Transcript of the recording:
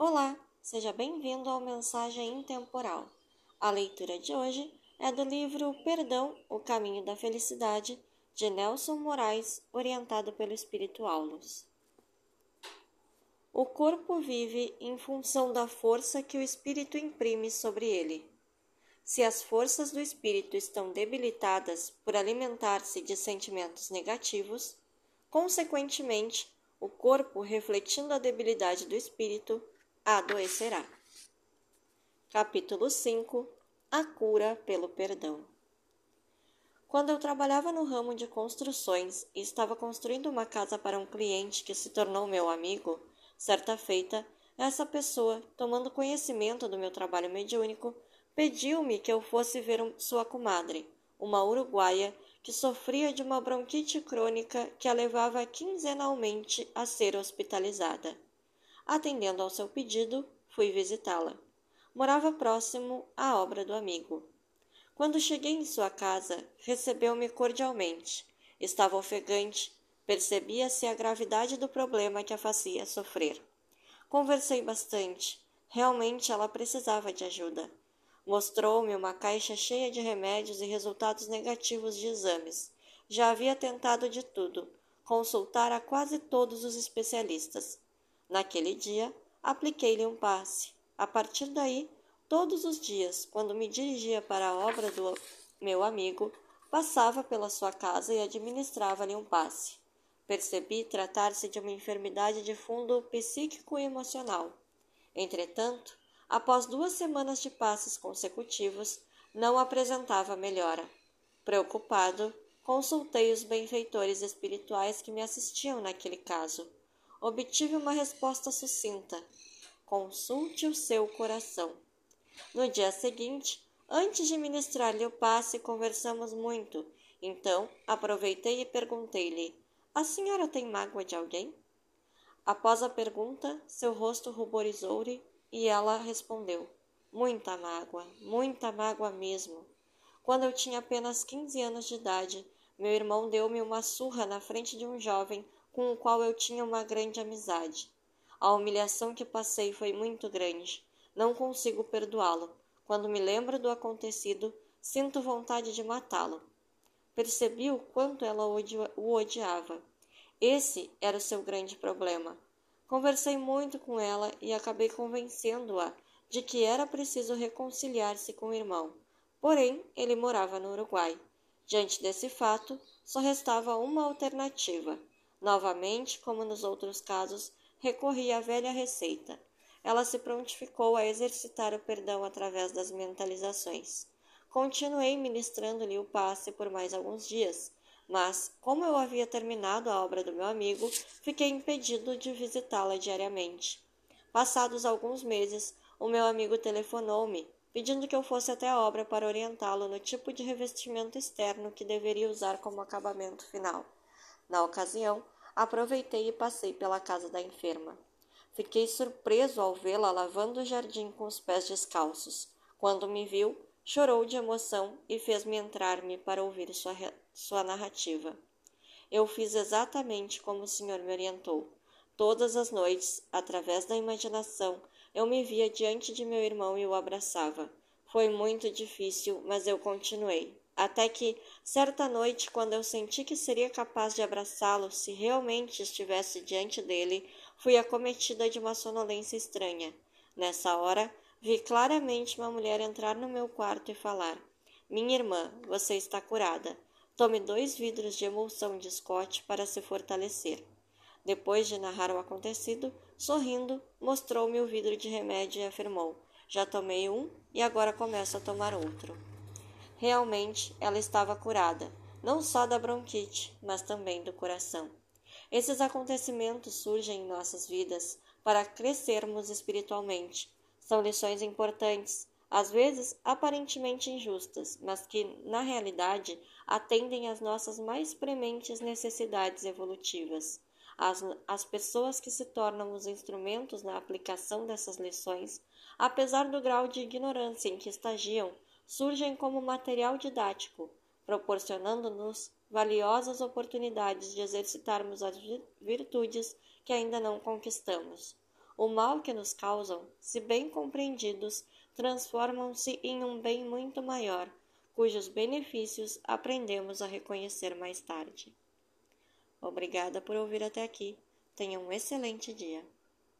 Olá, seja bem-vindo ao Mensagem Intemporal. A leitura de hoje é do livro Perdão, o Caminho da Felicidade, de Nelson Moraes, orientado pelo Espírito Aulos. O corpo vive em função da força que o espírito imprime sobre ele. Se as forças do espírito estão debilitadas por alimentar-se de sentimentos negativos, consequentemente, o corpo, refletindo a debilidade do espírito, adoecerá. Capítulo 5 A cura pelo perdão. Quando eu trabalhava no ramo de construções e estava construindo uma casa para um cliente que se tornou meu amigo, certa feita, essa pessoa, tomando conhecimento do meu trabalho mediúnico, pediu-me que eu fosse ver sua comadre, uma uruguaia que sofria de uma bronquite crônica que a levava quinzenalmente a ser hospitalizada. Atendendo ao seu pedido, fui visitá-la. Morava próximo à obra do amigo. Quando cheguei em sua casa, recebeu-me cordialmente. Estava ofegante, percebia-se a gravidade do problema que a fazia sofrer. Conversei bastante. Realmente ela precisava de ajuda. Mostrou-me uma caixa cheia de remédios e resultados negativos de exames. Já havia tentado de tudo, consultar a quase todos os especialistas. Naquele dia, apliquei-lhe um passe. A partir daí, todos os dias, quando me dirigia para a obra do meu amigo, passava pela sua casa e administrava-lhe um passe. Percebi tratar-se de uma enfermidade de fundo psíquico e emocional. Entretanto, após duas semanas de passes consecutivos, não apresentava melhora. Preocupado, consultei os benfeitores espirituais que me assistiam naquele caso obtive uma resposta sucinta: consulte o seu coração. No dia seguinte, antes de ministrar-lhe o passe, conversamos muito. Então, aproveitei e perguntei-lhe: A senhora tem mágoa de alguém? Após a pergunta, seu rosto ruborizou-lhe e ela respondeu: Muita mágoa, muita mágoa mesmo. Quando eu tinha apenas quinze anos de idade, meu irmão deu-me uma surra na frente de um jovem com o qual eu tinha uma grande amizade. A humilhação que passei foi muito grande. Não consigo perdoá-lo. Quando me lembro do acontecido, sinto vontade de matá-lo. Percebi o quanto ela o odiava. Esse era o seu grande problema. Conversei muito com ela e acabei convencendo-a de que era preciso reconciliar-se com o irmão. Porém, ele morava no Uruguai. Diante desse fato, só restava uma alternativa: Novamente, como nos outros casos, recorri à velha receita. Ela se prontificou a exercitar o perdão através das mentalizações. Continuei ministrando-lhe o passe por mais alguns dias, mas, como eu havia terminado a obra do meu amigo, fiquei impedido de visitá-la diariamente. Passados alguns meses, o meu amigo telefonou-me, pedindo que eu fosse até a obra para orientá-lo no tipo de revestimento externo que deveria usar como acabamento final. Na ocasião, aproveitei e passei pela casa da enferma. Fiquei surpreso ao vê-la lavando o jardim com os pés descalços. Quando me viu, chorou de emoção e fez-me entrar-me para ouvir sua, sua narrativa. Eu fiz exatamente como o senhor me orientou. Todas as noites, através da imaginação, eu me via diante de meu irmão e o abraçava. Foi muito difícil, mas eu continuei até que, certa noite, quando eu senti que seria capaz de abraçá-lo se realmente estivesse diante dele, fui acometida de uma sonolência estranha. Nessa hora, vi claramente uma mulher entrar no meu quarto e falar: Minha irmã, você está curada. Tome dois vidros de emulsão de Scott para se fortalecer. Depois de narrar o acontecido, sorrindo, mostrou-me o vidro de remédio e afirmou: Já tomei um e agora começo a tomar outro. Realmente, ela estava curada, não só da bronquite, mas também do coração. Esses acontecimentos surgem em nossas vidas para crescermos espiritualmente. São lições importantes, às vezes aparentemente injustas, mas que, na realidade, atendem às nossas mais prementes necessidades evolutivas. As, as pessoas que se tornam os instrumentos na aplicação dessas lições, apesar do grau de ignorância em que estagiam, surgem como material didático, proporcionando-nos valiosas oportunidades de exercitarmos as virtudes que ainda não conquistamos. o mal que nos causam, se bem compreendidos, transformam-se em um bem muito maior, cujos benefícios aprendemos a reconhecer mais tarde. Obrigada por ouvir até aqui. Tenha um excelente dia.